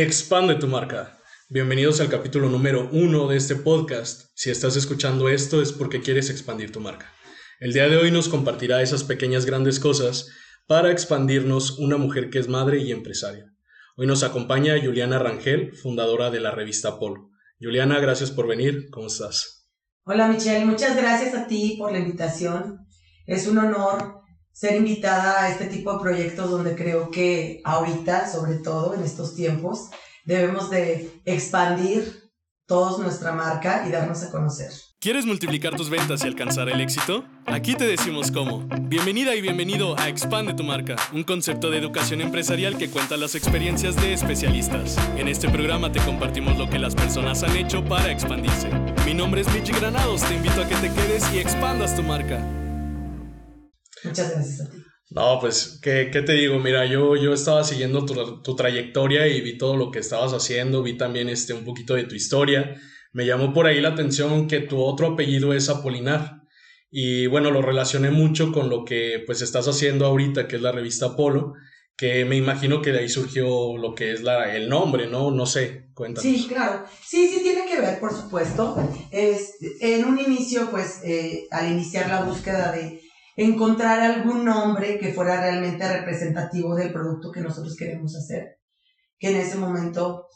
Expande tu marca. Bienvenidos al capítulo número uno de este podcast. Si estás escuchando esto es porque quieres expandir tu marca. El día de hoy nos compartirá esas pequeñas grandes cosas para expandirnos una mujer que es madre y empresaria. Hoy nos acompaña Juliana Rangel, fundadora de la revista Polo. Juliana, gracias por venir. ¿Cómo estás? Hola Michelle, muchas gracias a ti por la invitación. Es un honor ser invitada a este tipo de proyectos donde creo que ahorita, sobre todo en estos tiempos, debemos de expandir todos nuestra marca y darnos a conocer. ¿Quieres multiplicar tus ventas y alcanzar el éxito? Aquí te decimos cómo. Bienvenida y bienvenido a Expande tu marca, un concepto de educación empresarial que cuenta las experiencias de especialistas. En este programa te compartimos lo que las personas han hecho para expandirse. Mi nombre es Michi Granados, te invito a que te quedes y expandas tu marca. Muchas gracias a ti. No, pues, ¿qué, te digo? Mira, yo, yo estaba siguiendo tu, tu, trayectoria y vi todo lo que estabas haciendo, vi también este, un poquito de tu historia. Me llamó por ahí la atención que tu otro apellido es Apolinar. Y bueno, lo relacioné mucho con lo que pues estás haciendo ahorita, que es la revista Polo, que me imagino que de ahí surgió lo que es la, el nombre, ¿no? No sé, cuéntanos. Sí, claro. Sí, sí tiene que ver, por supuesto. Es, en un inicio, pues, eh, al iniciar la búsqueda de encontrar algún nombre que fuera realmente representativo del producto que nosotros queremos hacer. Que en ese momento,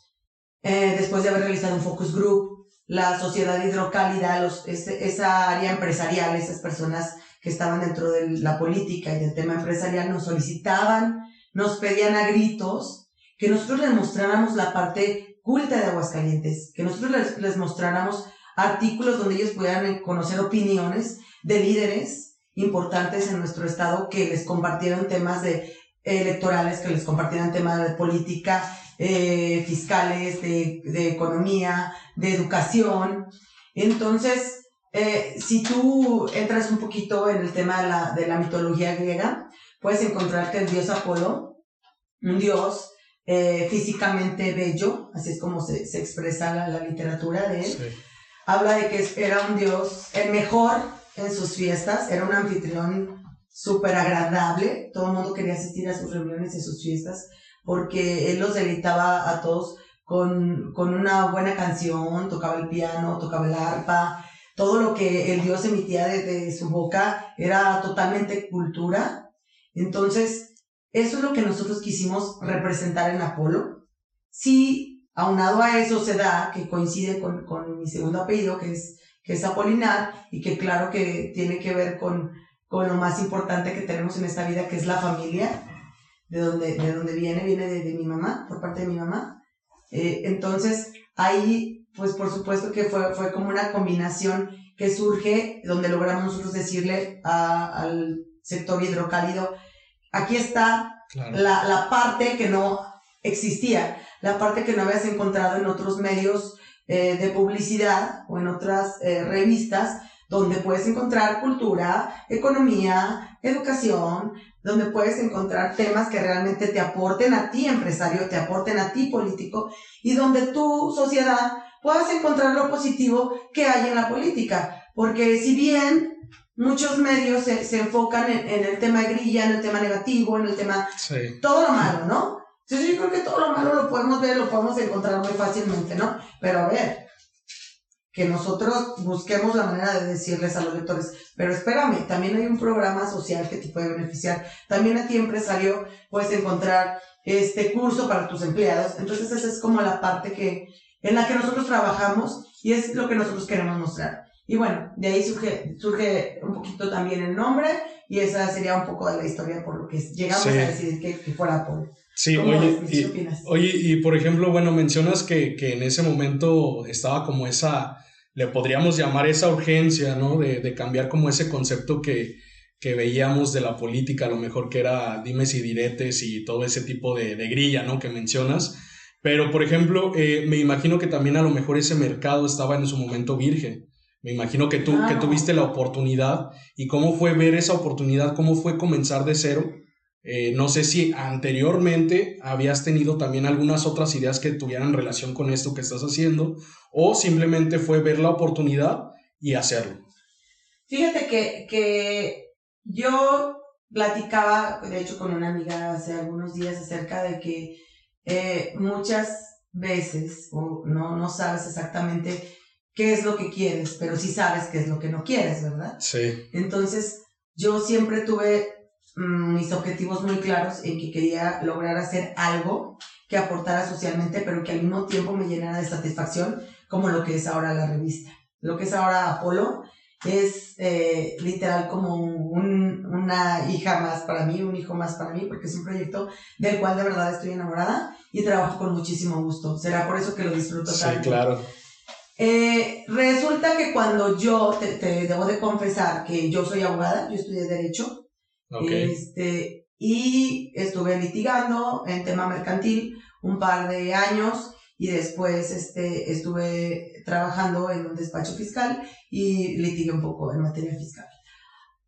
eh, después de haber realizado un focus group, la sociedad hidrocálida, los, esa área empresarial, esas personas que estaban dentro de la política y del tema empresarial nos solicitaban, nos pedían a gritos que nosotros les mostráramos la parte culta de Aguascalientes, que nosotros les, les mostráramos artículos donde ellos pudieran conocer opiniones de líderes importantes en nuestro estado que les compartieron temas de electorales, que les compartieran temas de política, eh, fiscales, de, de, economía, de educación. Entonces, eh, si tú entras un poquito en el tema de la, de la mitología griega, puedes encontrar que el dios Apolo, un dios eh, físicamente bello, así es como se, se expresa la, la, literatura de él, habla de que era un dios, el mejor en sus fiestas, era un anfitrión súper agradable, todo el mundo quería asistir a sus reuniones y sus fiestas, porque él los deleitaba a todos con, con una buena canción, tocaba el piano, tocaba el arpa, todo lo que el dios emitía desde su boca era totalmente cultura. Entonces, eso es lo que nosotros quisimos representar en Apolo. Sí, aunado a eso se da, que coincide con, con mi segundo apellido, que es que es Apolinar y que claro que tiene que ver con, con lo más importante que tenemos en esta vida, que es la familia, de donde, de donde viene, viene de, mi mamá, por parte de mi mamá. Eh, entonces, ahí, pues por supuesto que fue, fue como una combinación que surge, donde logramos nosotros decirle al sector hidrocálido, aquí está la, la parte que no existía, la parte que no habías encontrado en otros medios eh, de publicidad o en otras eh, revistas donde puedes encontrar cultura, economía, educación, donde puedes encontrar temas que realmente te aporten a ti empresario, te aporten a ti político y donde tu sociedad puedas encontrar lo positivo que hay en la política. Porque si bien muchos medios se, se enfocan en, en, el tema de grilla, en el tema negativo, en el tema... Todo lo malo, ¿no? Entonces yo creo que todo lo malo lo podemos ver, lo podemos encontrar muy fácilmente, ¿no? Pero a ver, que nosotros busquemos la manera de decirles a los lectores, pero espérame, también hay un programa social que te puede beneficiar. También a ti empresario puedes encontrar este curso para tus empleados. Entonces esa es como la parte que, en la que nosotros trabajamos y es lo que nosotros queremos mostrar. Y bueno, de ahí surge, surge un poquito también el nombre y esa sería un poco de la historia por lo que llegamos a decidir que, que fuera por... Sí, oye, y, oye, y por ejemplo, bueno, mencionas que, que, en ese momento estaba como esa, le podríamos llamar esa urgencia, ¿no? De, de cambiar como ese concepto que, que, veíamos de la política, a lo mejor que era dimes y diretes y todo ese tipo de, de grilla, ¿no? Que mencionas. Pero, por ejemplo, eh, me imagino que también a lo mejor ese mercado estaba en su momento virgen. Me imagino que tú, que tuviste la oportunidad y cómo fue ver esa oportunidad, cómo fue comenzar de cero eh, no sé si anteriormente habías tenido también algunas otras ideas que tuvieran relación con esto que estás haciendo o simplemente fue ver la oportunidad y hacerlo. Fíjate que, que yo platicaba, de hecho, con una amiga hace algunos días acerca de que eh, muchas veces o no, no sabes exactamente qué es lo que quieres, pero sí sabes qué es lo que no quieres, ¿verdad? Sí. Entonces, yo siempre tuve mm, mis objetivos muy claros en que quería lograr hacer algo que aportara socialmente, pero que al mismo tiempo me llenara de satisfacción, como lo que es ahora la revista. Lo que es ahora Apolo es eh, literal como un, una hija más para mí, un hijo más para mí, porque es un proyecto del cual de verdad estoy enamorada y trabajo con muchísimo gusto. Será por eso que lo disfruto tanto. Sí, claro. Eh, resulta que cuando yo, te, debo de confesar que yo soy abogada, yo estudié Derecho, este, y estuve litigando en tema mercantil un par de años y después este, estuve trabajando en un despacho fiscal y litigué un poco en materia fiscal.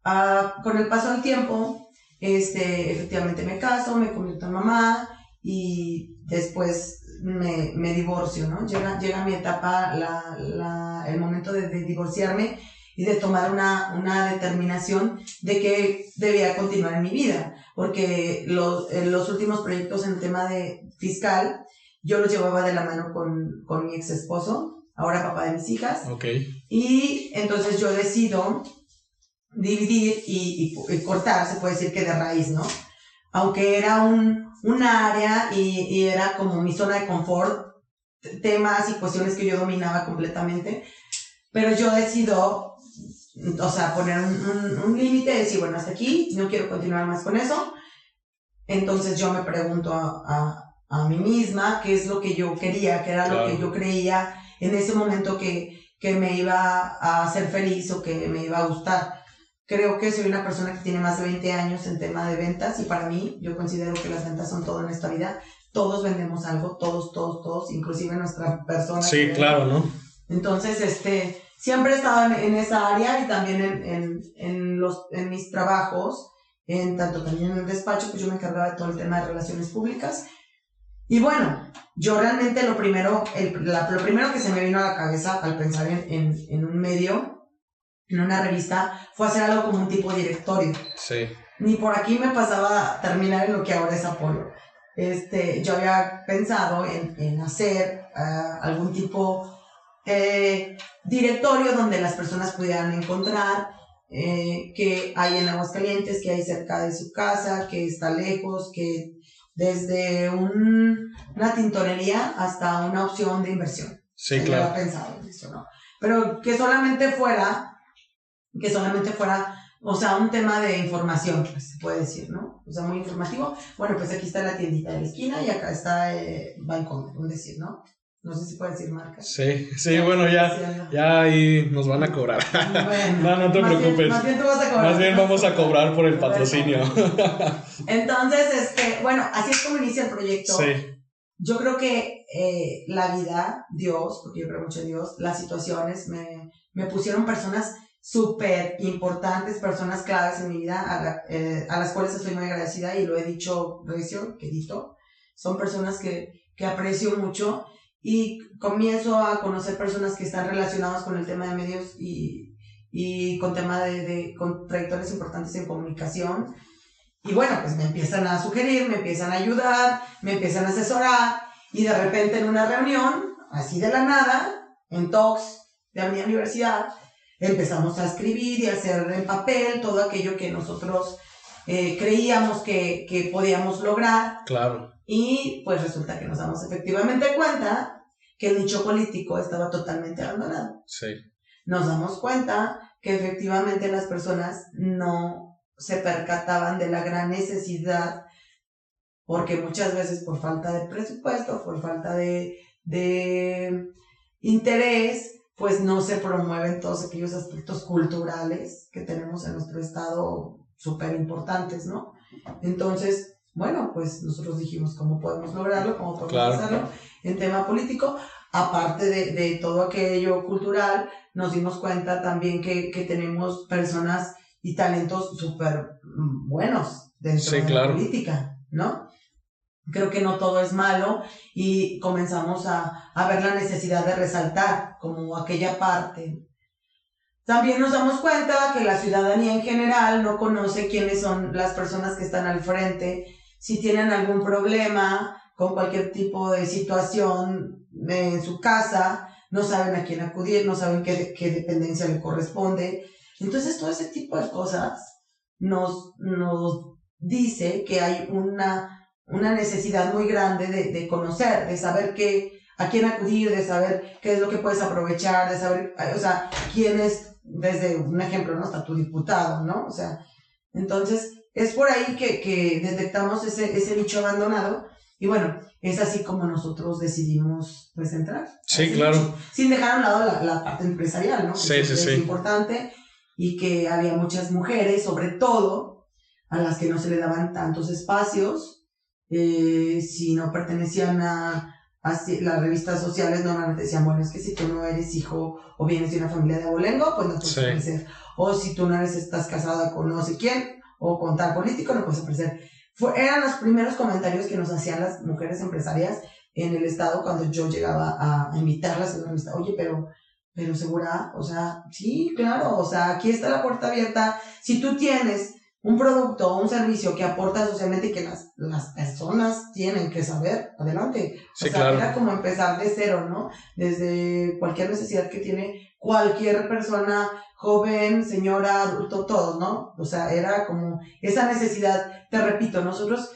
Ah, con el paso del tiempo, este, efectivamente me caso, me convierto en mamá y después me, me divorcio, ¿no? Llega, llega mi etapa, la, la, el momento de, de, divorciarme y de tomar una, una determinación de que debía continuar en mi vida, porque los, los últimos proyectos en el tema de fiscal, yo los llevaba de la mano con, con mi ex esposo, ahora papá de mis hijas. Okay. Y entonces yo decido dividir y, y, y cortar, se puede decir que de raíz, ¿no? Aunque era un, un área y, y, era como mi zona de confort, temas y cuestiones que yo dominaba completamente, pero yo decido, o sea, poner un, un, límite, decir, bueno, hasta aquí, no quiero continuar más con eso. Entonces yo me pregunto a, a, a mí misma qué es lo que yo quería, qué era lo que yo creía en ese momento que, que me iba a hacer feliz o que me iba a gustar. Creo que soy una persona que tiene más de 20 años en tema de ventas y para mí yo considero que las ventas son todo en esta vida. Todos vendemos algo, todos, todos, todos, inclusive nuestra persona. Sí, claro, ¿no? Entonces, este, siempre he estado en, en esa área y también en, en, en, los, en mis trabajos, en tanto también en el despacho, pues yo me encargaba de todo el tema de relaciones públicas. Y bueno, yo realmente lo primero, el, la, lo primero que se me vino a la cabeza al pensar en, en, un medio en una revista fue hacer algo como un tipo directorio. Sí. Ni por aquí me pasaba terminar en lo que ahora es Apolo. Este, yo había pensado en, en hacer uh, algún tipo eh, directorio donde las personas pudieran encontrar eh, que hay en Aguascalientes, que hay cerca de su casa, que está lejos, que desde un, una tintorería hasta una opción de inversión. Sí, claro. Había pensado en eso, ¿no? Pero que solamente fuera que solamente fuera, o sea, un tema de información, pues se puede decir, ¿no? O sea, muy informativo. Bueno, pues aquí está la tiendita de la esquina y acá está eh, Balcón, un decir, ¿no? No sé si puede decir marca. Sí, sí, bueno, ya, ya ahí nos van a cobrar. Bueno, no, no te preocupes. Bien, más bien tú vas a cobrar. Más bien vamos a cobrar por el patrocinio. Entonces, este, bueno, así es como inicia el proyecto. Sí. Yo creo que eh, la vida, Dios, porque yo creo mucho en Dios, las situaciones me, me pusieron personas súper importantes, personas claves en mi vida, a, eh, a, las cuales estoy muy agradecida y lo he dicho recio, querido. Son personas que, que aprecio mucho y comienzo a conocer personas que están relacionadas con el tema de medios y, y con tema de, de con trayectorias importantes en comunicación. Y bueno, pues me empiezan a sugerir, me empiezan a ayudar, me empiezan a asesorar y de repente en una reunión, así de la nada, en Talks de Avenida Universidad, empezamos a escribir y a hacer en papel todo aquello que nosotros eh, creíamos que, que, podíamos lograr. Claro. Y pues resulta que nos damos efectivamente cuenta que el nicho político estaba totalmente abandonado. Sí. Nos damos cuenta que efectivamente las personas no se percataban de la gran necesidad, porque muchas veces por falta de presupuesto, por falta de, de interés, pues no se promueven todos aquellos aspectos culturales que tenemos en nuestro estado súper importantes, ¿no? Entonces, bueno, pues nosotros dijimos cómo podemos lograrlo, cómo podemos Claro. hacerlo en tema político. Aparte de, de todo aquello cultural, nos dimos cuenta también que, que tenemos personas y talentos súper buenos dentro Sí, de claro. la política, ¿no? Creo que no todo es malo y comenzamos a, a ver la necesidad de resaltar como aquella parte. También nos damos cuenta que la ciudadanía en general no conoce quiénes son las personas que están al frente, si tienen algún problema, con cualquier tipo de situación en su casa, no saben a quién acudir, no saben qué, qué dependencia le corresponde. Entonces, todo ese tipo de cosas nos, nos dice que hay una, una necesidad muy grande de, de conocer, de saber qué, a quién acudir, de saber qué es lo que puedes aprovechar, de saber, o sea, quién es, desde un ejemplo, ¿no? Hasta tu diputado, ¿no? O sea, entonces, es por ahí que, que detectamos ese, ese nicho abandonado y bueno, es así como nosotros decidimos pues entrar. Sí, claro. Sin dejar a un lado la, la parte empresarial, ¿no? Sí, sí, es sí. importante y que había muchas mujeres, sobre todo, a las que no se le daban tantos espacios, eh, si no pertenecían a, a las revistas sociales, normalmente decían, bueno, es que si tú no eres hijo o vienes de una familia de abolengo, pues no puedes Sí. aparecer. O si tú no eres, estás casada con no sé quién, o con tal político, no puedes aparecer. Fue, eran los primeros comentarios que nos hacían las mujeres empresarias en el estado cuando yo llegaba a invitarlas a la revista. Oye, pero, pero segura, o sea, sí, claro, o sea, aquí está la puerta abierta. Si tú tienes un producto o un servicio que aporta socialmente y que las, las personas tienen que saber, adelante. Sí, o sea, claro. era como empezar de cero, ¿no? Desde cualquier necesidad que tiene cualquier persona, joven, señora, adulto, todos, ¿no? O sea, era como esa necesidad. Te repito, nosotros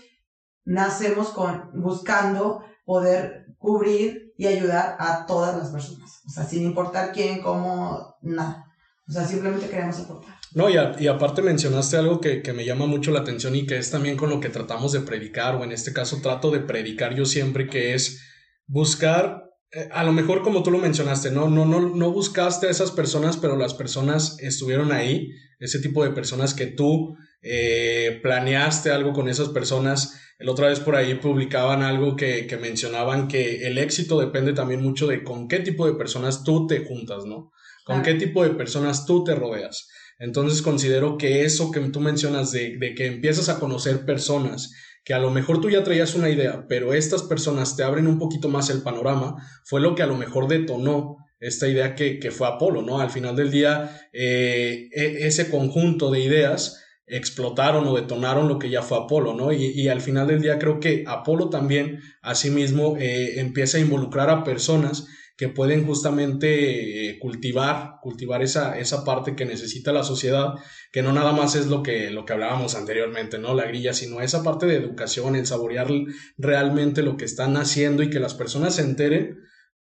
nacemos con, buscando poder cubrir y ayudar a todas las personas. O sea, sin importar quién, cómo, nada. O sea, simplemente queremos aportar. No, y, y aparte mencionaste algo que, que me llama mucho la atención y que es también con lo que tratamos de predicar, o en este caso trato de predicar yo siempre, que es buscar, eh, a lo mejor como tú lo mencionaste, no, no, no, no buscaste a esas personas, pero las personas estuvieron ahí, ese tipo de personas que tú eh, planeaste algo con esas personas. El otra vez por ahí publicaban algo que, que mencionaban que el éxito depende también mucho de con qué tipo de personas tú te juntas, ¿no? Con qué tipo de personas tú te rodeas. Entonces considero que eso que tú mencionas de, de que empiezas a conocer personas que a lo mejor tú ya traías una idea, pero estas personas te abren un poquito más el panorama, fue lo que a lo mejor detonó esta idea que, que fue Apolo, ¿no? Al final del día, eh, e- ese conjunto de ideas explotaron o detonaron lo que ya fue Apolo, ¿no? Y, al final del día creo que Apolo también, asimismo, eh, empieza a involucrar a personas que pueden justamente eh, cultivar, cultivar esa, esa parte que necesita la sociedad, que no nada más es lo que, lo que hablábamos anteriormente, ¿no? La grilla, sino esa parte de educación, el saborear realmente lo que están haciendo y que las personas se enteren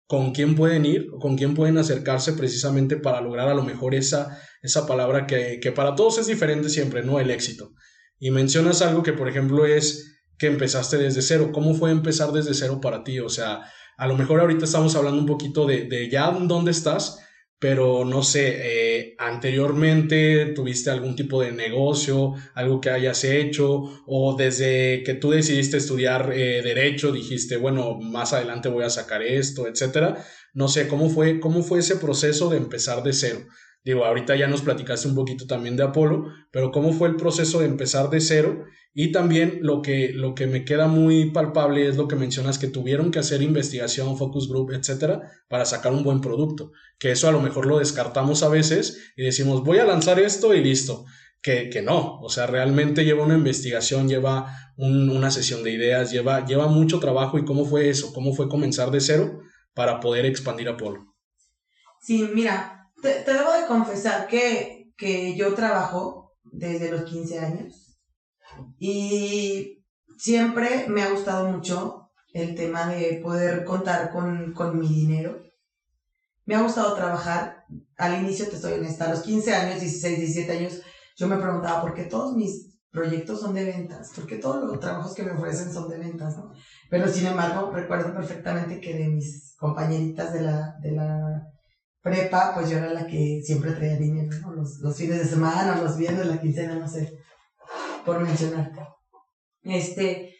con quién pueden ir o con quién pueden acercarse precisamente para lograr a lo mejor esa, esa palabra que, que para todos es diferente siempre, ¿no? El éxito. Y mencionas algo que, por ejemplo, es que empezaste desde cero. ¿Cómo fue empezar desde cero para ti? O sea, a lo mejor ahorita estamos hablando un poquito de, de ya dónde estás, pero no sé, eh, anteriormente tuviste algún tipo de negocio, algo que hayas hecho, o desde que tú decidiste estudiar eh, derecho, dijiste, bueno, más adelante voy a sacar esto, etcétera. No sé, ¿cómo fue, cómo fue ese proceso de empezar de cero? Digo, ahorita ya nos platicaste un poquito también de Apolo, pero ¿cómo fue el proceso de empezar de cero? Y también lo que, lo que me queda muy palpable es lo que mencionas que tuvieron que hacer investigación, focus group, etcétera, para sacar un buen producto. Que eso a lo mejor lo descartamos a veces y decimos, voy a lanzar esto y listo. Que, que no, o sea, realmente lleva una investigación, lleva un- una sesión de ideas, lleva, lleva mucho trabajo. ¿Y cómo fue eso? ¿Cómo fue comenzar de cero para poder expandir Apolo? Sí, mira, te, te debo de confesar que, que yo trabajo desde los 15 años y siempre me ha gustado mucho el tema de poder contar con, con mi dinero. Me ha gustado trabajar. Al inicio, te estoy honesta, a los 15 años, 16, 17 años, yo me preguntaba por qué todos mis proyectos son de ventas, por qué todos los trabajos que me ofrecen son de ventas, ¿no? Pero sin embargo, recuerdo perfectamente que de mis compañeritas de la, de la prepa, pues yo era la que siempre traía dinero, ¿no? Los, los fines de semana, los viernes, la quincena, no sé, por mencionarte. Este,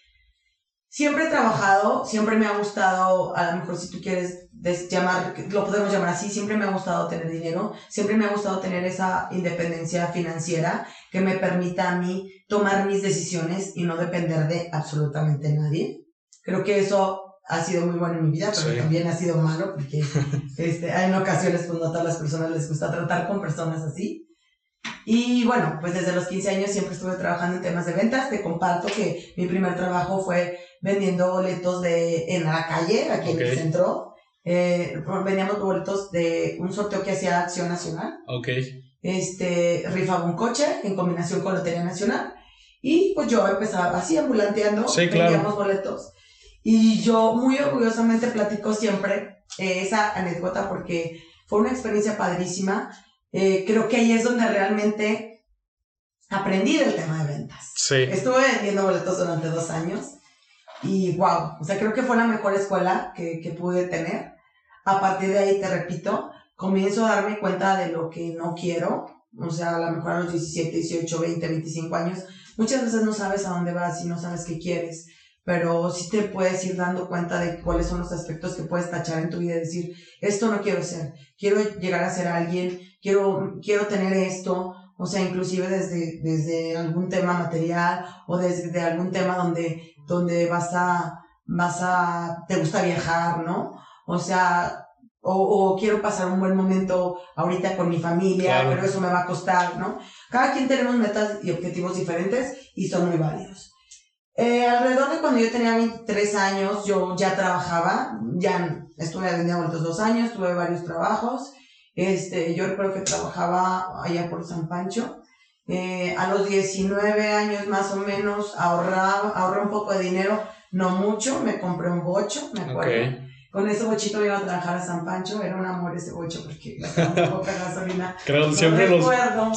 siempre he trabajado, siempre me ha gustado, a lo mejor si tú quieres llamar, lo podemos llamar así, siempre me ha gustado tener dinero, siempre me ha gustado tener esa independencia financiera que me permita a mí tomar mis decisiones y no depender de absolutamente nadie. Creo que eso ha sido muy bueno en mi vida, pero Sí. también ha sido malo porque este, en ocasiones pues no a todas las personas les gusta tratar con personas así. Y bueno, pues desde los 15 años siempre estuve trabajando en temas de ventas. Te comparto que mi primer trabajo fue vendiendo boletos de, en la calle, aquí en el centro. Eh, vendíamos boletos de un sorteo que hacía Acción Nacional. Ok. Este, rifaba un coche en combinación con Lotería Nacional. Y pues yo empezaba así ambulanteando, sí, vendíamos boletos. Y yo muy orgullosamente platico siempre esa anécdota porque fue una experiencia padrísima. Eh, creo que ahí es donde realmente aprendí del tema de ventas. Sí. Estuve vendiendo boletos durante dos años y wow, o sea, creo que fue la mejor escuela que, que pude tener. A partir de ahí, te repito, comienzo a darme cuenta de lo que no quiero. O sea, a lo mejor a los 17, 18, 20, 25 años, muchas veces no sabes a dónde vas y no sabes qué quieres pero sí te puedes ir dando cuenta de cuáles son los aspectos que puedes tachar en tu vida y decir, esto no quiero ser, quiero llegar a ser alguien, quiero, quiero tener esto, o sea, inclusive desde, desde algún tema material o desde algún tema donde, donde vas a, vas a, te gusta viajar, ¿no? O sea, o, o quiero pasar un buen momento ahorita con mi familia, pero eso me va a costar, ¿no? Cada quien tenemos metas y objetivos diferentes y son muy válidos. Eh, alrededor de cuando yo tenía 23 años, yo ya trabajaba, ya estuve vendiendo otros dos años, tuve varios trabajos. Este, yo recuerdo que trabajaba allá por San Pancho. Eh, a los 19 años más o menos ahorraba, ahorré un poco de dinero, no mucho, me compré un bocho, me acuerdo. Con ese bochito iba a trabajar a San Pancho, era un amor ese bocho porque gastaba poca gasolina. Creo, siempre, los,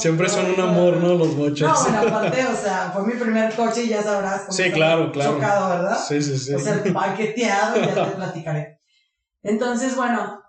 siempre son un amor, ¿no? Los bochos. No, bueno, aparte, o sea, fue mi primer coche y ya sabrás cómo Sí, claro, claro. Chocado, ¿verdad? Sí, sí, sí. O sea, paqueteado, ya te platicaré. Entonces, bueno,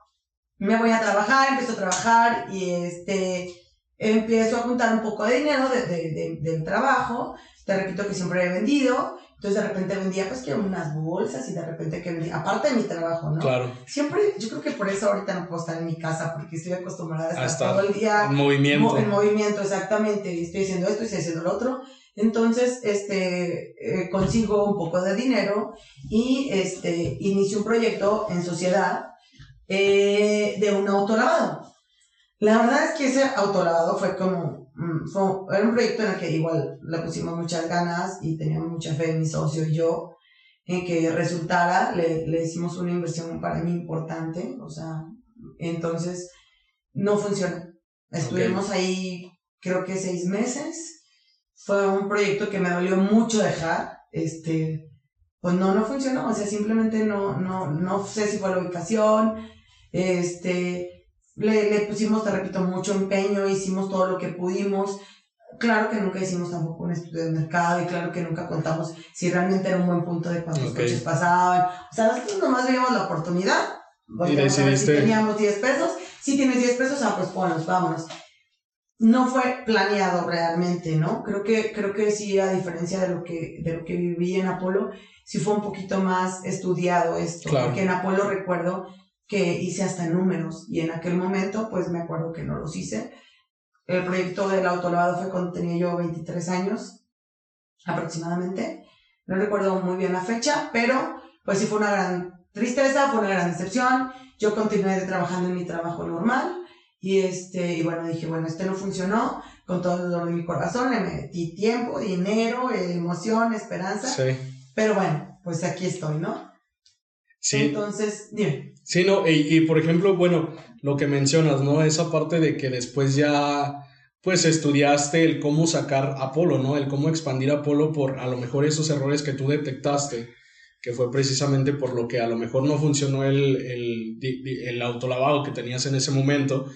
me voy a trabajar, empiezo a trabajar y este, empiezo a juntar un poco de dinero de, de, de, del trabajo. Te repito que siempre he vendido entonces de repente vendía pues que unas bolsas y de repente que vendía, aparte de mi trabajo, ¿no? Claro. Siempre, yo creo que por eso ahorita no puedo estar en mi casa porque estoy acostumbrada a estar, todo el día en movimiento. en movimiento, exactamente. Estoy haciendo esto y estoy haciendo lo otro. Entonces, este, eh, consigo un poco de dinero y este, inicio un proyecto en sociedad eh, de un autolavado. La verdad es que ese autolavado fue como Mm, fue, era un proyecto en el que igual le pusimos muchas ganas y teníamos mucha fe mi socio y yo en que resultara, le, le hicimos una inversión para mí importante, o sea, entonces no funcionó. Estuvimos ahí creo que seis meses, fue un proyecto que me dolió mucho dejar, este, pues no, no funcionó, o sea, simplemente no, no, no sé si fue la ubicación, este, le, le pusimos, te repito, mucho empeño, hicimos todo lo que pudimos. Claro que nunca hicimos tampoco un estudio de mercado y claro que nunca contamos si realmente era un buen punto de cuántos coches pasaban. O sea, nosotros nomás veíamos la oportunidad. Y decidiste... Si teníamos 10 pesos, si tienes 10 pesos, ah, pues ponlos, vámonos. No fue planeado realmente, ¿no? Creo que, creo que sí, a diferencia de lo que, de lo que viví en Apolo, sí fue un poquito más estudiado esto. Porque en Apolo recuerdo que hice hasta números y en aquel momento pues me acuerdo que no los hice. El proyecto del autolavado fue cuando tenía yo 23 años aproximadamente. No recuerdo muy bien la fecha, pero pues sí fue una gran tristeza, fue una gran decepción. Yo continué trabajando en mi trabajo normal y este y bueno, dije, bueno, este no funcionó con todo el dolor de mi corazón, le metí tiempo, dinero, emoción, esperanza. Sí. Pero bueno, pues aquí estoy, ¿no? Sí. Entonces, dime. Sí, no, y, por ejemplo, bueno, lo que mencionas, ¿no? Esa parte de que después ya, pues estudiaste el cómo sacar Apolo, ¿no? El cómo expandir Apolo por a lo mejor esos errores que tú detectaste, que fue precisamente por lo que a lo mejor no funcionó el, el, el autolavado que tenías en ese momento.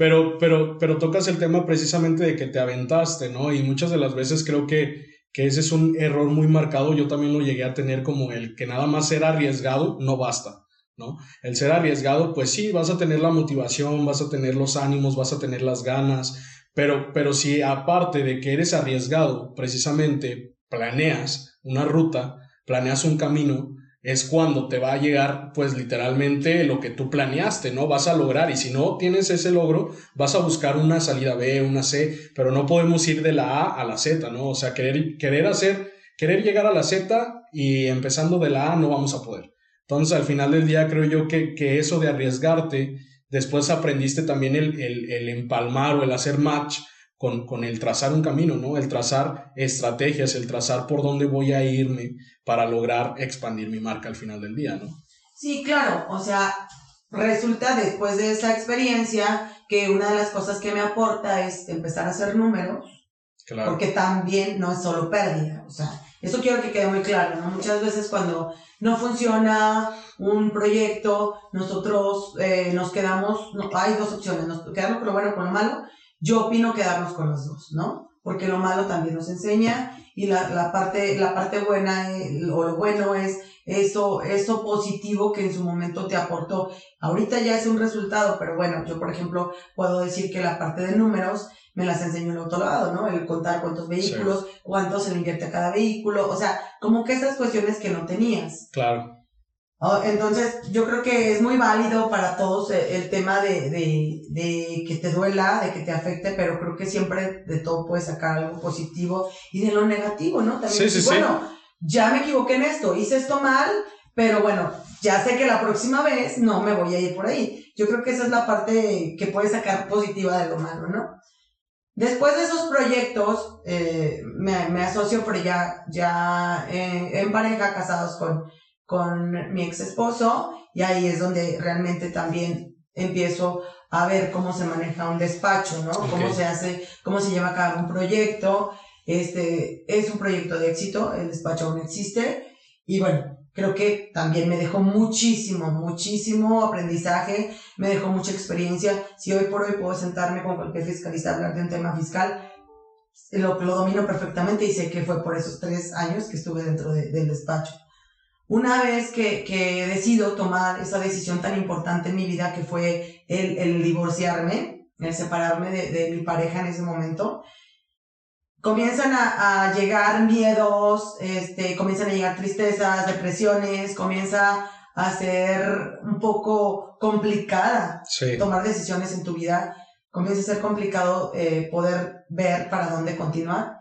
Pero, pero, pero tocas el tema precisamente de que te aventaste, ¿no? Y muchas de las veces creo que, que ese es un error muy marcado. Yo también lo llegué a tener como el que nada más ser arriesgado no basta. ¿no? El ser arriesgado, pues sí, vas a tener la motivación, vas a tener los ánimos, vas a tener las ganas, pero, pero si aparte de que eres arriesgado, precisamente planeas una ruta, planeas un camino, es cuando te va a llegar, pues literalmente lo que tú planeaste, ¿no? Vas a lograr y si no tienes ese logro, vas a buscar una salida B, una C, pero no podemos ir de la A a la Z, ¿no? O sea, querer, querer hacer, querer llegar a la Z y empezando de la A no vamos a poder. Entonces, al final del día, creo yo que, que eso de arriesgarte, después aprendiste también el, el, el, empalmar o el hacer match con, con, el trazar un camino, ¿no? El trazar estrategias, el trazar por dónde voy a irme para lograr expandir mi marca al final del día, ¿no? Sí, claro, o sea, resulta después de esa experiencia que una de las cosas que me aporta es empezar a hacer números, claro. porque también no es solo pérdida, o sea, eso quiero que quede muy claro, ¿no? Muchas veces cuando no funciona un proyecto, nosotros eh, nos quedamos, no, hay dos opciones, nos quedamos con lo bueno o con lo malo, yo opino quedarnos con los dos, ¿no? Porque lo malo también nos enseña y la, la parte, la parte buena eh, o lo bueno es eso, eso positivo que en su momento te aportó. Ahorita ya es un resultado, pero bueno, yo por ejemplo puedo decir que la parte de números me las enseñó el lado, ¿no? El contar cuántos vehículos, cuánto se le invierte a cada vehículo, o sea, como que esas cuestiones que no tenías. Claro. Oh, entonces, yo creo que es muy válido para todos eh, el, tema de, de, de, que te duela, de que te afecte, pero creo que siempre de todo puedes sacar algo positivo y de lo negativo, ¿no? También, sí, sí, bueno, ya me equivoqué en esto, hice esto mal, pero bueno, ya sé que la próxima vez no me voy a ir por ahí. Yo creo que esa es la parte que puedes sacar positiva de lo malo, ¿no? Después de esos proyectos, eh, me, me, asocio, pero ya, ya eh, en pareja, casados con con mi ex esposo y ahí es donde realmente también empiezo a ver cómo se maneja un despacho, ¿no? Cómo se hace, cómo se lleva a cabo un proyecto. Este es un proyecto de éxito, el despacho aún existe y bueno, creo que también me dejó muchísimo, muchísimo aprendizaje, me dejó mucha experiencia. Si hoy por hoy puedo sentarme con cualquier fiscalista a hablar de un tema fiscal, lo, lo domino perfectamente y sé que fue por esos tres años que estuve dentro del despacho. Una vez que, que, decido tomar esa decisión tan importante en mi vida que fue el, el divorciarme, el separarme de, de, mi pareja en ese momento, comienzan a, a, llegar miedos, este, comienzan a llegar tristezas, depresiones, comienza a ser un poco complicada tomar decisiones en tu vida, comienza a ser complicado eh, poder ver para dónde continuar.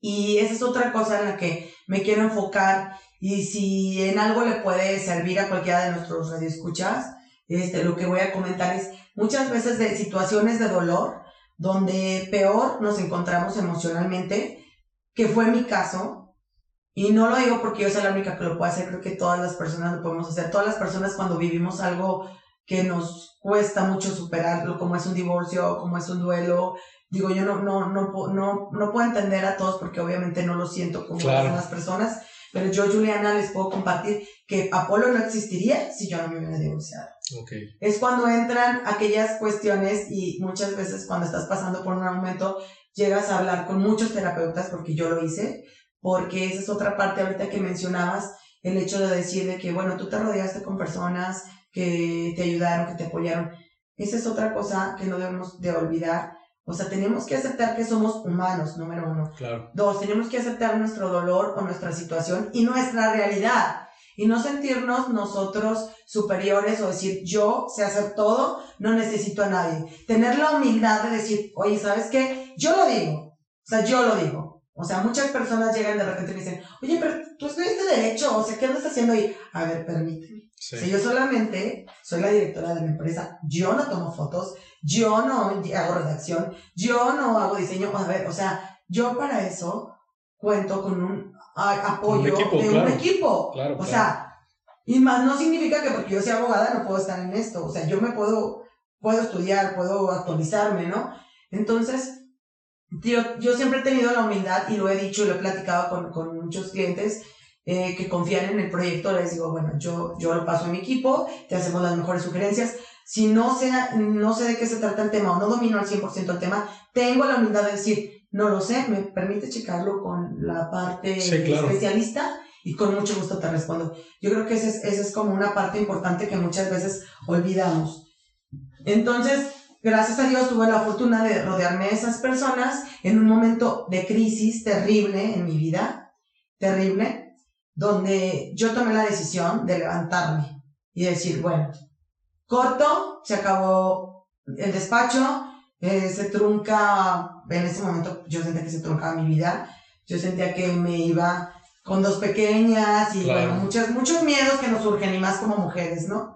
Y esa es otra cosa en la que me quiero enfocar y si en algo le puede servir a cualquiera de nuestros radioescuchas, este, lo que voy a comentar es muchas veces de situaciones de dolor donde peor nos encontramos emocionalmente, que fue mi caso, y no lo digo porque yo sea la única que lo puede hacer, creo que todas las personas lo podemos hacer, todas las personas cuando vivimos algo que nos cuesta mucho superarlo, como es un divorcio, como es un duelo, digo, yo no, no, no, no, no puedo entender a todos porque obviamente no lo siento como las personas, pero yo, Juliana, les puedo compartir que Apolo no existiría si yo no me hubiera divorciado. Okay. Es cuando entran aquellas cuestiones y muchas veces cuando estás pasando por un momento llegas a hablar con muchos terapeutas, porque yo lo hice, porque esa es otra parte ahorita que mencionabas, el hecho de decir de que, bueno, tú te rodeaste con personas que te ayudaron, que te apoyaron. Esa es otra cosa que no debemos de olvidar o sea, tenemos que aceptar que somos humanos, número uno. Claro. Dos, tenemos que aceptar nuestro dolor o nuestra situación y nuestra realidad. Y no sentirnos nosotros superiores o decir, yo sé hacer todo, no necesito a nadie. Tener la humildad de decir, oye, ¿sabes qué? Yo lo digo. O sea, yo lo digo. O sea, muchas personas llegan de repente y me dicen, oye, pero tú estudiaste derecho, o sea, ¿qué andas haciendo ahí? A ver, permíteme. Si yo solamente soy la directora de la empresa, yo no tomo fotos, yo no hago redacción, yo no hago diseño, a ver, o sea, yo para eso cuento con un apoyo de un equipo. o sea, y más no significa que porque yo sea abogada no puedo estar en esto, o sea, yo me puedo, puedo estudiar, puedo actualizarme, ¿no? Entonces, yo, yo siempre he tenido la humildad y lo he dicho y lo he platicado con, con muchos clientes eh, que confían en el proyecto, les digo, bueno, yo, yo lo paso a mi equipo, te hacemos las mejores sugerencias, si no sé, no sé de qué se trata el tema o no domino al 100% el tema, tengo la humildad de decir, no lo sé, me permite checarlo con la parte especialista y con mucho gusto te respondo. Yo creo que esa es, esa es como una parte importante que muchas veces olvidamos. Entonces, gracias a Dios tuve la fortuna de rodearme de esas personas en un momento de crisis terrible en mi vida, terrible, donde yo tomé la decisión de levantarme y decir, bueno, corto, se acabó el despacho, eh, se trunca, en ese momento yo sentía que se truncaba mi vida, yo sentía que me iba con dos pequeñas y bueno, muchos, muchos miedos que nos surgen y más como mujeres, ¿no?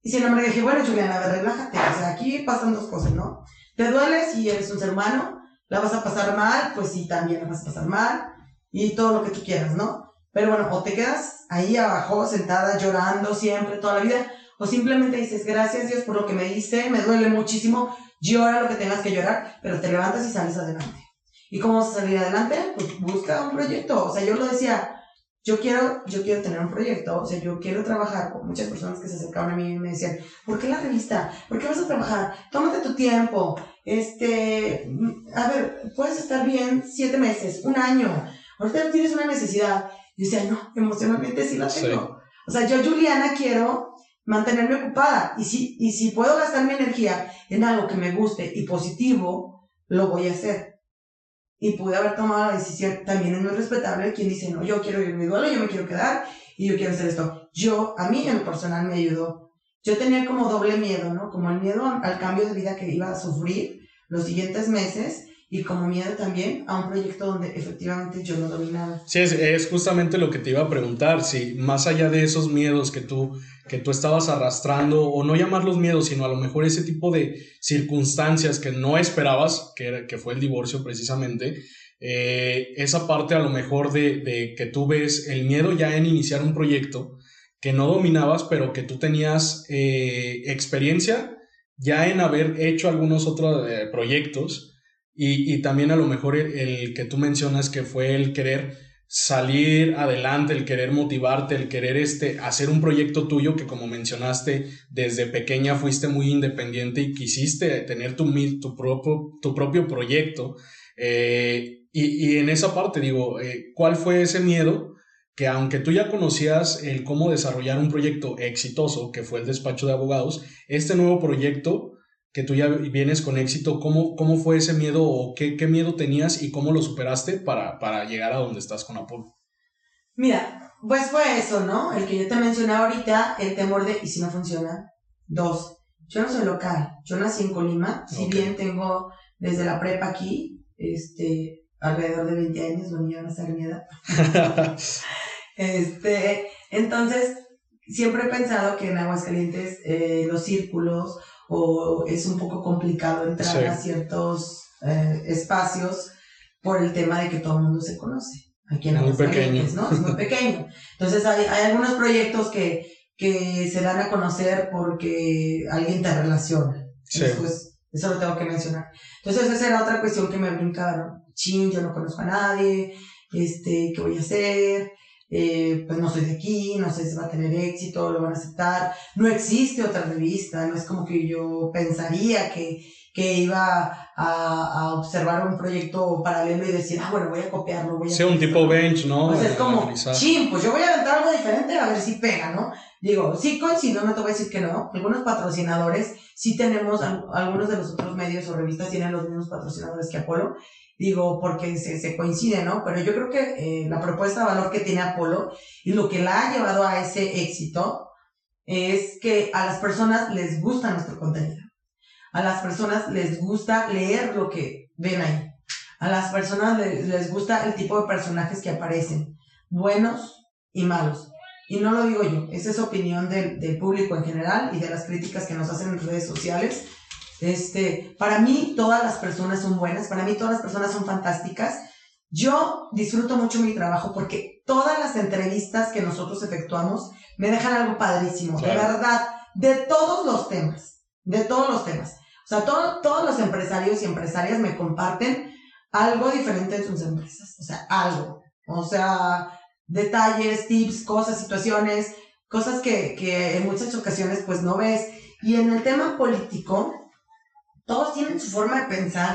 Y sin embargo dije, bueno, Juliana, a ver, relájate, o sea, aquí pasan dos cosas, ¿no? Te duele si eres un ser humano, la vas a pasar mal, pues sí, también la vas a pasar mal, y todo lo que tú quieras, ¿no? Pero bueno, o te quedas ahí abajo, sentada, llorando siempre, toda la vida, o simplemente dices, gracias Dios por lo que me diste, me duele muchísimo, llora lo que tengas que llorar, pero te levantas y sales adelante. ¿Y cómo vas a salir adelante? Pues busca un proyecto. O sea, yo lo decía, yo quiero, yo quiero tener un proyecto, o sea, yo quiero trabajar con muchas personas que se acercaban a mí y me decían, ¿por qué la revista? ¿Por qué vas a trabajar? Tómate tu tiempo. Este, a ver, puedes estar bien siete meses, un año. Ahorita tienes una necesidad. Y decía, no, emocionalmente sí la tengo. O sea, yo, Juliana, quiero mantenerme ocupada. Y si, y si puedo gastar mi energía en algo que me guste y positivo, lo voy a hacer y pude haber tomado la decisión, también es muy respetable quien dice, no, yo quiero ir mi duelo, yo me quiero quedar y yo quiero hacer esto. Yo, a mí en lo personal me ayudó. Yo tenía como doble miedo, ¿no? Como el miedo al cambio de vida que iba a sufrir los siguientes meses y como miedo también a un proyecto donde efectivamente yo no dominaba. Sí, es, es, justamente lo que te iba a preguntar, si más allá de esos miedos que tú, que tú estabas arrastrando, o no llamarlos miedos, sino a lo mejor ese tipo de circunstancias que no esperabas, que, que fue el divorcio precisamente, eh, esa parte a lo mejor de, de que tú ves el miedo ya en iniciar un proyecto que no dominabas, pero que tú tenías eh, experiencia ya en haber hecho algunos otros eh, proyectos y, y también a lo mejor el, que tú mencionas que fue el querer salir adelante, el querer motivarte, el querer este, hacer un proyecto tuyo que como mencionaste, desde pequeña fuiste muy independiente y quisiste tener tu, tu, propio, tu propio proyecto. Eh, y, y, en esa parte digo, eh, ¿cuál fue ese miedo? Que aunque tú ya conocías el cómo desarrollar un proyecto exitoso, que fue el despacho de abogados, este nuevo proyecto que tú ya vienes con éxito, ¿cómo, cómo fue ese miedo o qué, qué miedo tenías y cómo lo superaste para, para llegar a donde estás con Apolo? Mira, pues fue eso, ¿no? El que yo te mencionaba ahorita, el temor de, ¿y si no funciona? Dos, yo no soy local, yo nací en Colima, si bien tengo desde la prepa aquí, este, alrededor de 20 años, bueno, ya a ser mi edad. este, entonces, siempre he pensado que en Aguascalientes eh, los círculos o es un poco complicado entrar a ciertos eh, espacios por el tema de que todo el mundo se conoce. Aquí en muy pequeño. ¿no? Es muy pequeño. Entonces hay, hay algunos proyectos que, que se dan a conocer porque alguien te relaciona. Sí. eso lo tengo que mencionar. Entonces esa era otra cuestión que me brincaron. Chin, yo no conozco a nadie, este, ¿qué voy a hacer? Eh, pues no soy de aquí, no sé si va a tener éxito, lo van a aceptar. No existe otra revista, no es como que yo pensaría que, que iba a, a, observar un proyecto paralelo y decir, ah, bueno, voy a copiarlo. Voy a sí, un tipo bench, ¿no? Pues es como, ching, pues yo voy a aventar algo diferente a ver si pega, ¿no? Digo, sí coincido, no te voy a decir que no. Algunos patrocinadores, sí tenemos, algunos de los otros medios o revistas tienen los mismos patrocinadores que Apolo digo, porque se, se coincide, ¿no? Pero yo creo que eh, la propuesta de valor que tiene Apolo y lo que la ha llevado a ese éxito es que a las personas les gusta nuestro contenido. A las personas les gusta leer lo que ven ahí. A las personas les, les gusta el tipo de personajes que aparecen, buenos y malos. Y no lo digo yo, esa es opinión del, del público en general y de las críticas que nos hacen en redes sociales este, para mí todas las personas son buenas, para mí todas las personas son fantásticas. Yo disfruto mucho mi trabajo porque todas las entrevistas que nosotros efectuamos me dejan algo padrísimo, de verdad, de todos los temas, de todos los temas. O sea, todos los empresarios y empresarias me comparten algo diferente en sus empresas, o sea, algo. O sea, detalles, tips, cosas, situaciones, cosas que, que en muchas ocasiones pues no ves. Y en el tema político, todos tienen su forma de pensar.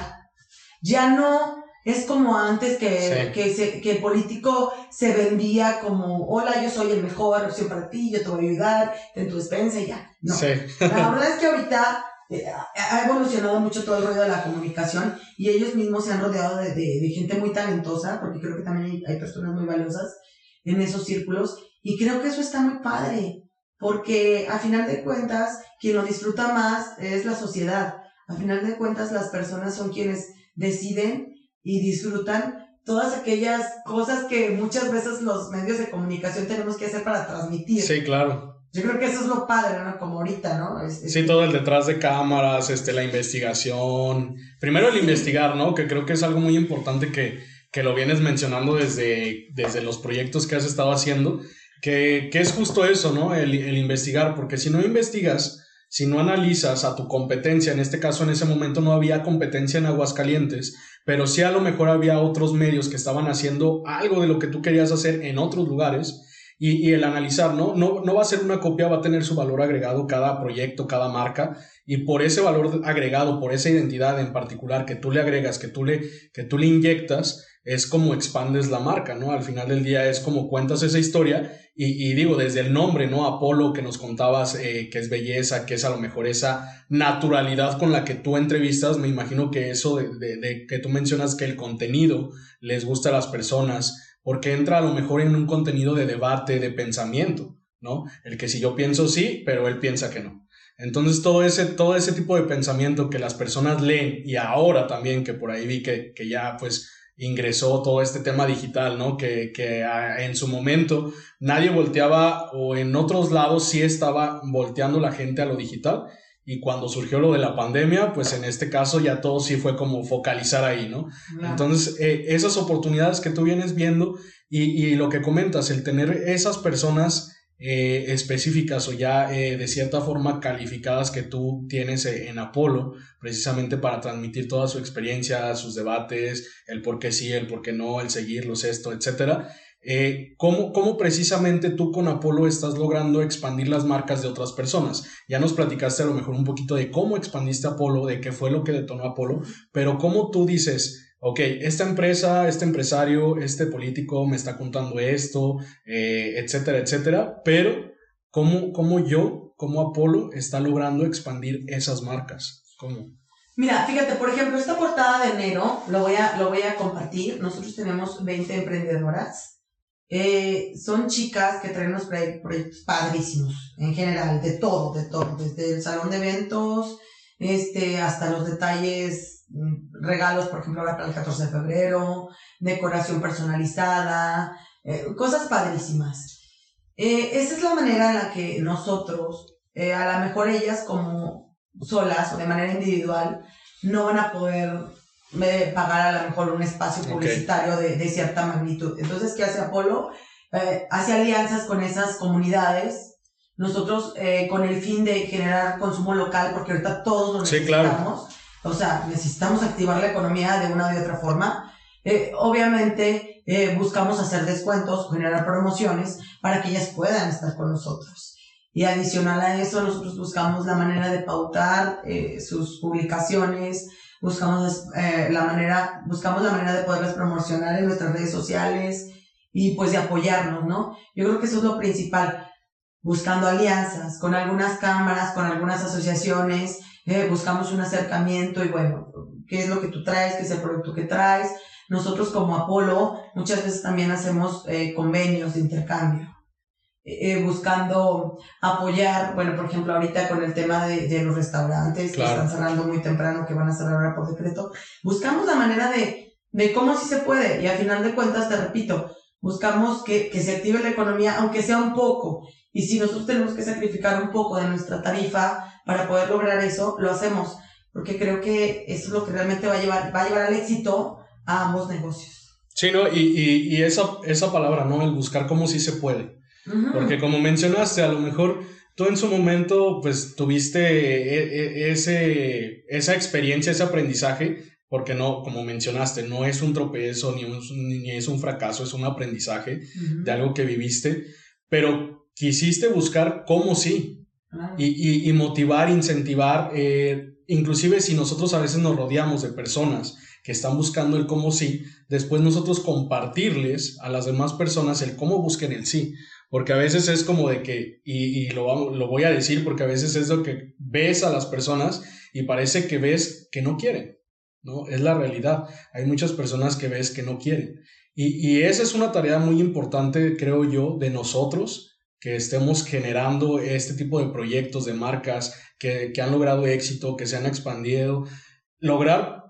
Ya no es como antes que, que, el político se vendía como, hola, yo soy el mejor, opción para ti, yo te voy a ayudar, en tu despensa y ya. No. La verdad es que ahorita eh, ha evolucionado mucho todo el rollo de la comunicación y ellos mismos se han rodeado de, de, gente muy talentosa, porque creo que también hay, hay personas muy valiosas en esos círculos y creo que eso está muy padre, porque a final de cuentas, quien lo disfruta más es la sociedad a final de cuentas, las personas son quienes deciden y disfrutan todas aquellas cosas que muchas veces los medios de comunicación tenemos que hacer para transmitir. Sí, claro. Yo creo que eso es lo padre, ¿no? Como ahorita, ¿no? sí, todo el detrás de cámaras, este, la investigación. Primero el investigar, ¿no? Que creo que es algo muy importante que, que lo vienes mencionando desde, desde los proyectos que has estado haciendo, que, que es justo eso, ¿no? El, el, investigar, porque si no investigas, si no analizas a tu competencia, en este caso en ese momento no había competencia en Aguascalientes, pero sí a lo mejor había otros medios que estaban haciendo algo de lo que tú querías hacer en otros lugares y, el analizar, ¿no? ¿no? No va a ser una copia, va a tener su valor agregado cada proyecto, cada marca, y por ese valor agregado, por esa identidad en particular que tú le agregas, que tú le, que tú le inyectas, es como expandes la marca, ¿no? Al final del día es como cuentas esa historia y, digo, desde el nombre, ¿no? Apolo que nos contabas, eh, que es belleza, que es a lo mejor esa naturalidad con la que tú entrevistas, me imagino que eso de, de que tú mencionas que el contenido les gusta a las personas, porque entra a lo mejor en un contenido de debate, de pensamiento, ¿no? El que si yo pienso sí, pero él piensa que no. Entonces todo ese, todo ese tipo de pensamiento que las personas leen y ahora también que por ahí vi que, que ya pues ingresó todo este tema digital, ¿no? Que, que en su momento nadie volteaba o en otros lados sí estaba volteando la gente a lo digital y cuando surgió lo de la pandemia, pues en este caso ya todo sí fue como focalizar ahí, ¿no? Entonces, eh, esas oportunidades que tú vienes viendo y, y, lo que comentas, el tener esas personas eh, específicas o ya eh, de cierta forma calificadas que tú tienes en Apolo, precisamente para transmitir toda su experiencia, sus debates, el por qué sí, el por qué no, el seguirlos, esto, etcétera eh, ¿cómo, ¿cómo, precisamente tú con Apolo estás logrando expandir las marcas de otras personas? Ya nos platicaste a lo mejor un poquito de cómo expandiste Apolo, de qué fue lo que detonó Apolo, pero cómo tú dices, ok, esta empresa, este empresario, este político me está contando esto, eh, etcétera, etcétera, pero ¿cómo, ¿cómo yo, como Apolo, está logrando expandir esas marcas? ¿Cómo? Mira, fíjate, por ejemplo, esta portada de enero, lo voy a, lo voy a compartir. Nosotros tenemos 20 emprendedoras eh, son chicas que traen unos proyectos padrísimos, en general, de todo, de todo, desde el salón de eventos, este, hasta los detalles, regalos, por ejemplo, ahora para el 14 de febrero, decoración personalizada, eh, cosas padrísimas. Eh, esa es la manera en la que nosotros, a lo mejor ellas como solas o de manera individual, no van a poder pagar a lo mejor un espacio publicitario de, de, cierta magnitud. Entonces, ¿qué hace Apolo? Eh, hace alianzas con esas comunidades. Nosotros, eh, con el fin de generar consumo local, porque ahorita todos lo necesitamos. O sea, necesitamos activar la economía de una u otra forma. Eh, obviamente, buscamos hacer descuentos, generar promociones para que ellas puedan estar con nosotros. Y adicional a eso, nosotros buscamos la manera de pautar sus publicaciones, buscamos eh, la manera, buscamos la manera de poderlas promocionar en nuestras redes sociales y pues de apoyarnos, ¿no? Yo creo que eso es lo principal, buscando alianzas con algunas cámaras, con algunas asociaciones, eh, buscamos un acercamiento y bueno, ¿qué es lo que tú traes? ¿Qué es el producto que traes? Nosotros como Apolo muchas veces también hacemos eh, convenios de intercambio. Eh, buscando apoyar, bueno, por ejemplo, ahorita con el tema de, de los restaurantes que están cerrando muy temprano, que van a cerrar ahora por decreto, buscamos la manera de, de cómo sí se puede y al final de cuentas, te repito, buscamos que, que se active la economía, aunque sea un poco, y si nosotros tenemos que sacrificar un poco de nuestra tarifa para poder lograr eso, lo hacemos, porque creo que eso es lo que realmente va a llevar, va a llevar al éxito a ambos negocios. Sí, ¿no? Y, y, y esa, esa palabra, ¿no? El buscar cómo sí se puede. Porque como mencionaste, a lo mejor tú en su momento pues tuviste e, e, ese, esa experiencia, ese aprendizaje, porque no, como mencionaste, no es un tropezo ni, ni es un fracaso, es un aprendizaje de algo que viviste, pero quisiste buscar cómo sí y, motivar, incentivar, eh, inclusive si nosotros a veces nos rodeamos de personas que están buscando el cómo sí, después nosotros compartirles a las demás personas el cómo busquen el sí. Porque a veces es como de que, y, lo, voy a decir porque a veces es lo que ves a las personas y parece que ves que no quieren, ¿no? Es la realidad. Hay muchas personas que ves que no quieren. Y esa es una tarea muy importante, creo yo, de nosotros, que estemos generando este tipo de proyectos, de marcas que, que han logrado éxito, que se han expandido. Lograr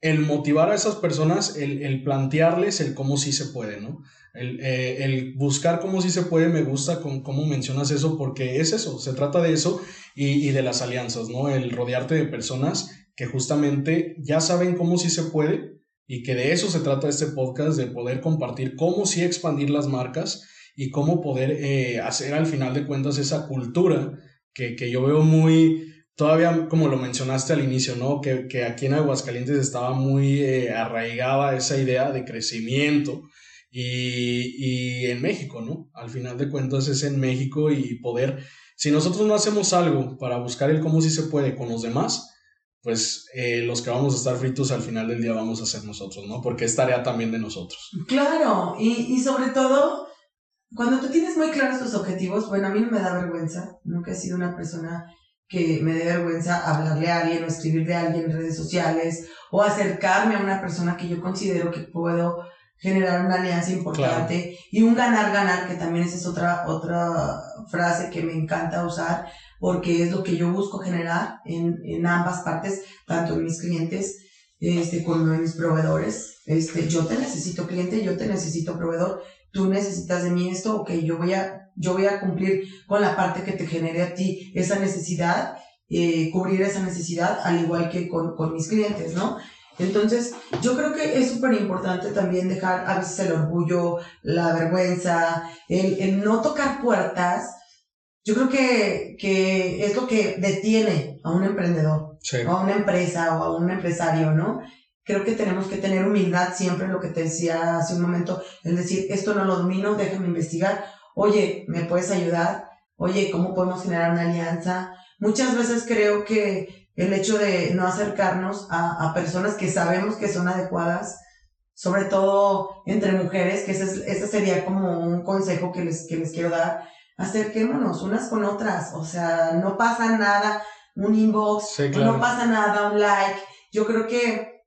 el motivar a esas personas, el, el plantearles el cómo sí se puede, ¿no? El, eh, el, buscar cómo sí se puede, me gusta con cómo mencionas eso, porque es eso, se trata de eso y, y, de las alianzas, ¿no? El rodearte de personas que justamente ya saben cómo sí se puede y que de eso se trata este podcast, de poder compartir cómo sí expandir las marcas y cómo poder eh, hacer al final de cuentas esa cultura que, que yo veo muy, todavía como lo mencionaste al inicio, ¿no? Que, que aquí en Aguascalientes estaba muy eh, arraigada esa idea de crecimiento y, y, en México, ¿no? Al final de cuentas es en México y poder, si nosotros no hacemos algo para buscar el cómo sí se puede con los demás, pues eh, los que vamos a estar fritos al final del día vamos a ser nosotros, ¿no? Porque es tarea también de nosotros. Claro, y, y sobre todo, cuando tú tienes muy claros tus objetivos, bueno, a mí no me da vergüenza, nunca he sido una persona que me dé vergüenza hablarle a alguien o escribirle a alguien en redes sociales o acercarme a una persona que yo considero que puedo generar una alianza importante y un ganar-ganar, que también esa es otra, otra frase que me encanta usar, porque es lo que yo busco generar en, en ambas partes, tanto en mis clientes este, como en mis proveedores. Este, yo te necesito cliente, yo te necesito proveedor, tú necesitas de mí esto, ok, yo voy a yo voy a cumplir con la parte que te genere a ti esa necesidad, eh, cubrir esa necesidad, al igual que con, con mis clientes, ¿no? Entonces, yo creo que es súper importante también dejar a veces el orgullo, la vergüenza, el, el no tocar puertas. Yo creo que, que, es lo que detiene a un emprendedor, o a una empresa o a un empresario, ¿no? Creo que tenemos que tener humildad siempre, lo que te decía hace un momento, es decir, esto no lo domino, déjame investigar, oye, ¿me puedes ayudar? Oye, ¿cómo podemos generar una alianza? Muchas veces creo que el hecho de no acercarnos a, a personas que sabemos que son adecuadas, sobre todo entre mujeres, que ese, ese sería como un consejo que les, que les quiero dar, acerquémonos unas con otras, o sea, no pasa nada, un inbox, no pasa nada, un like. Yo creo que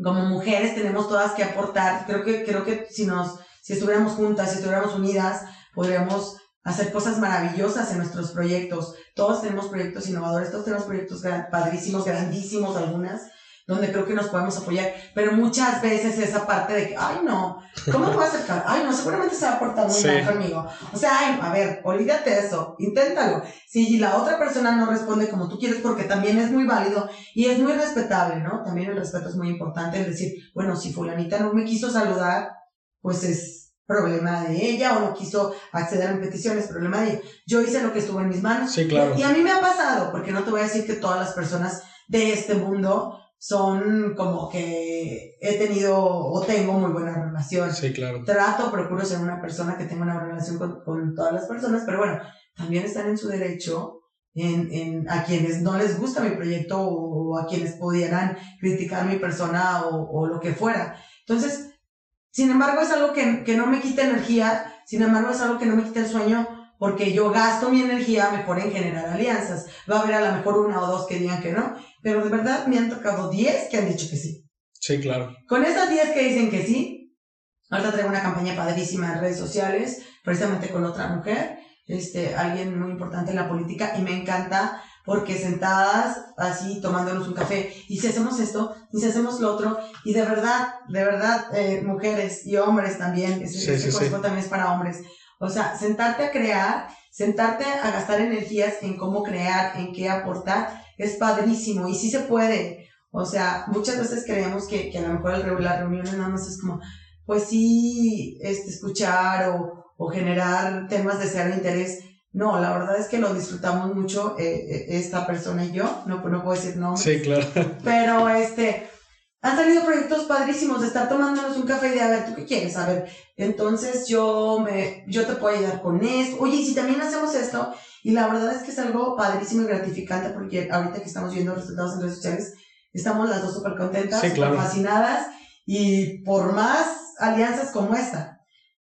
como mujeres tenemos todas que aportar, creo que, creo que si nos, si estuviéramos juntas, si estuviéramos unidas, podríamos hacer cosas maravillosas en nuestros proyectos. Todos tenemos proyectos innovadores, todos tenemos proyectos padrísimos, grandísimos algunas, donde creo que nos podemos apoyar, pero muchas veces esa parte de que, ay no, ¿cómo me voy a acercar? Ay no, seguramente se va a portar muy mal conmigo. O sea, ay, a ver, olvídate de eso, inténtalo. Si la otra persona no responde como tú quieres, porque también es muy válido y es muy respetable, ¿no? También el respeto es muy importante, es decir, bueno, si fulanita no me quiso saludar, pues es problema de ella o no quiso acceder a mis peticiones, problema de ella. Yo hice lo que estuvo en mis manos. Sí, claro. Y a mí me ha pasado, porque no te voy a decir que todas las personas de este mundo son como que he tenido o tengo muy buena relación. Sí, claro. Trato, procuro ser una persona que tenga una relación con, con todas las personas, pero bueno, también están en su derecho en, en, a quienes no les gusta mi proyecto o, a quienes pudieran criticar mi persona o, o lo que fuera. Entonces, sin embargo, es algo que, que no me quita energía, sin embargo, es algo que no me quita el sueño porque yo gasto mi energía mejor en generar alianzas. Va a haber a lo mejor una o dos que digan que no, pero de verdad me han tocado 10 que han dicho que sí. Sí, claro. Con esas 10 que dicen que sí, ahorita traigo una campaña padrísima en redes sociales, precisamente con otra mujer, este, alguien muy importante en la política, y me encanta porque sentadas así tomándonos un café, y si hacemos esto, y si hacemos lo otro, y de verdad, de verdad, eh, mujeres y hombres también, ese, sí, sí, también es para hombres, o sea, sentarte a crear, sentarte a gastar energías en cómo crear, en qué aportar, es padrísimo, y sí se puede, o sea, muchas veces creemos que, que a lo mejor el, la reunión nada más es como, pues sí, este, escuchar o, o generar temas de ser interés, no, la verdad es que lo disfrutamos mucho eh, eh, esta persona y yo, no, no puedo decir no. Sí, claro. Pero este, han salido proyectos padrísimos de estar tomándonos un café y de a ver, ¿tú qué quieres? A ver, entonces yo me, yo te puedo ayudar con esto. Oye, y si también hacemos esto, y la verdad es que es algo padrísimo y gratificante porque ahorita que estamos viendo resultados en redes sociales, estamos las dos súper contentas, fascinadas y por más alianzas como esta.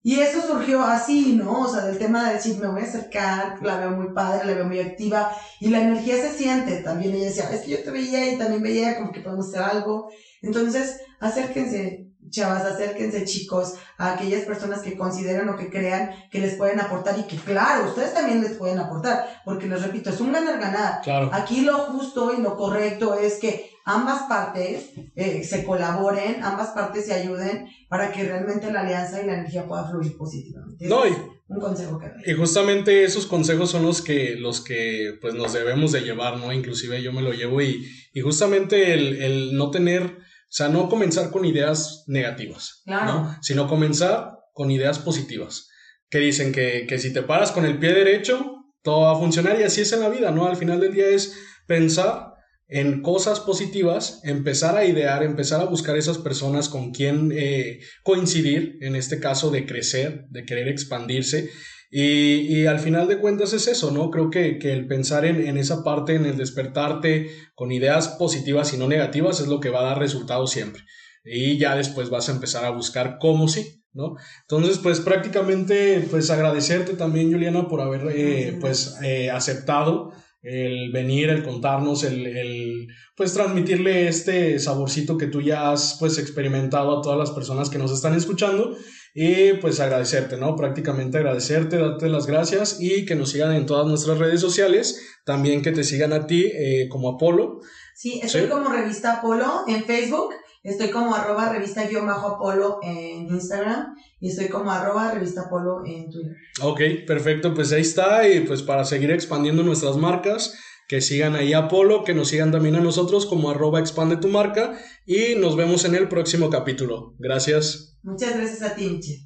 Y eso surgió así, ¿no? O sea, del tema de decir, me voy a acercar, la veo muy padre, la veo muy activa, y la energía se siente. También ella decía, es que yo te veía y también veía como que podemos hacer algo. Entonces, acérquense, chavas, acérquense chicos a aquellas personas que consideren o que crean que les pueden aportar y que claro, ustedes también les pueden aportar, porque les repito, es un ganar-ganar. Claro. Aquí lo justo y lo correcto es que ambas partes eh, se colaboren, ambas partes se ayuden para que realmente la alianza y la energía pueda fluir positivamente. No, y, un consejo que y justamente esos consejos son los que, los que pues nos debemos de llevar, ¿no? Inclusive yo me lo llevo y, y justamente el, el no tener, sea, no comenzar con ideas negativas, Claro. ¿no? Sino comenzar con ideas positivas, que dicen que, que si te paras con el pie derecho, todo va a funcionar y así es en la vida, ¿no? Al final del día es pensar en cosas positivas, empezar a idear, empezar a buscar esas personas con quien eh, coincidir, en este caso de crecer, de querer expandirse. Y, y al final de cuentas es eso, ¿no? Creo que, que el pensar en, en, esa parte, en el despertarte con ideas positivas y no negativas es lo que va a dar resultados siempre. Y ya después vas a empezar a buscar cómo sí, ¿no? Entonces, pues prácticamente, pues agradecerte también, Juliana, por haber, eh, pues, eh, aceptado el venir, el contarnos, el, el, pues transmitirle este saborcito que tú ya has pues experimentado a todas las personas que nos están escuchando y pues agradecerte, ¿no? Prácticamente agradecerte, darte las gracias y que nos sigan en todas nuestras redes sociales, también que te sigan a ti eh, como Apolo. Sí, estoy ¿Sí? como revista Apolo en Facebook, estoy como arroba revista guion bajo Apolo en Instagram y estoy como arroba revista Apolo en Twitter. Ok, perfecto, pues ahí está y pues para seguir expandiendo nuestras marcas, que sigan ahí a Apolo, que nos sigan también a nosotros como arroba expande tu marca y nos vemos en el próximo capítulo. Gracias. Muchas gracias a ti.